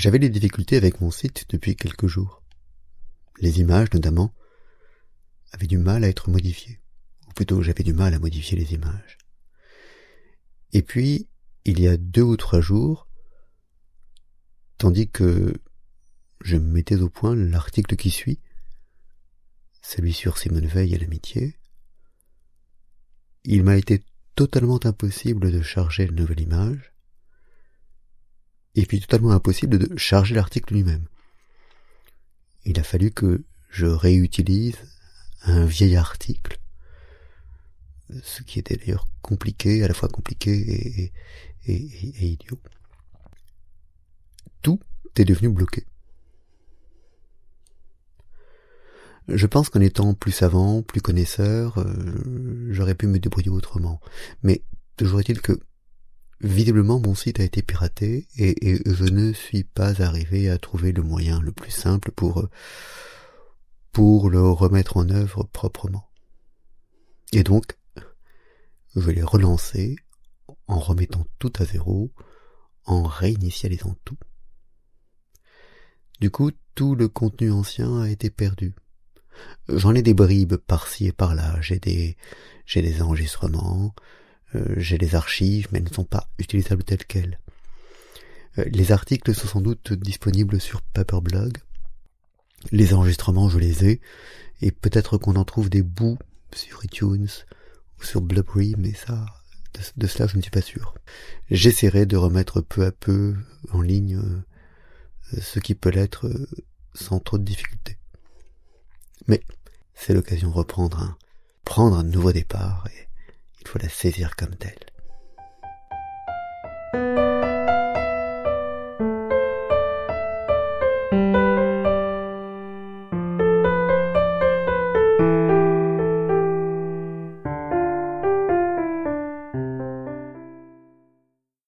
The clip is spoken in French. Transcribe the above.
J'avais des difficultés avec mon site depuis quelques jours. Les images, notamment, avaient du mal à être modifiées. Ou plutôt, j'avais du mal à modifier les images. Et puis, il y a deux ou trois jours, tandis que je mettais au point l'article qui suit, celui sur Simone Veil et l'amitié, il m'a été totalement impossible de charger une nouvelle image, et puis totalement impossible de charger l'article lui-même. Il a fallu que je réutilise un vieil article, ce qui était d'ailleurs compliqué, à la fois compliqué et, et, idiot. Est devenu bloqué. Je pense qu'en étant plus savant, plus connaisseur, euh, j'aurais pu me débrouiller autrement. Mais toujours est-il que Visiblement, mon site a été piraté et, je ne suis pas arrivé à trouver le moyen le plus simple pour pour le remettre en œuvre proprement. Et donc, je l'ai relancé en remettant tout à zéro, en réinitialisant tout. Du coup, tout le contenu ancien a été perdu. J'en ai des bribes par-ci et par-là, j'ai des, j'ai des enregistrements, euh, j'ai les archives, mais elles ne sont pas utilisables telles quelles. Euh, les articles sont sans doute disponibles sur Paperblog. Les enregistrements, je les ai, et peut-être qu'on en trouve des bouts sur iTunes ou sur Blubbery, mais ça, de, cela, je ne suis pas sûr. J'essaierai de remettre peu à peu en ligne euh, ce qui peut l'être sans trop de difficultés. Mais c'est l'occasion de reprendre un, prendre un nouveau départ et il faut la saisir comme telle.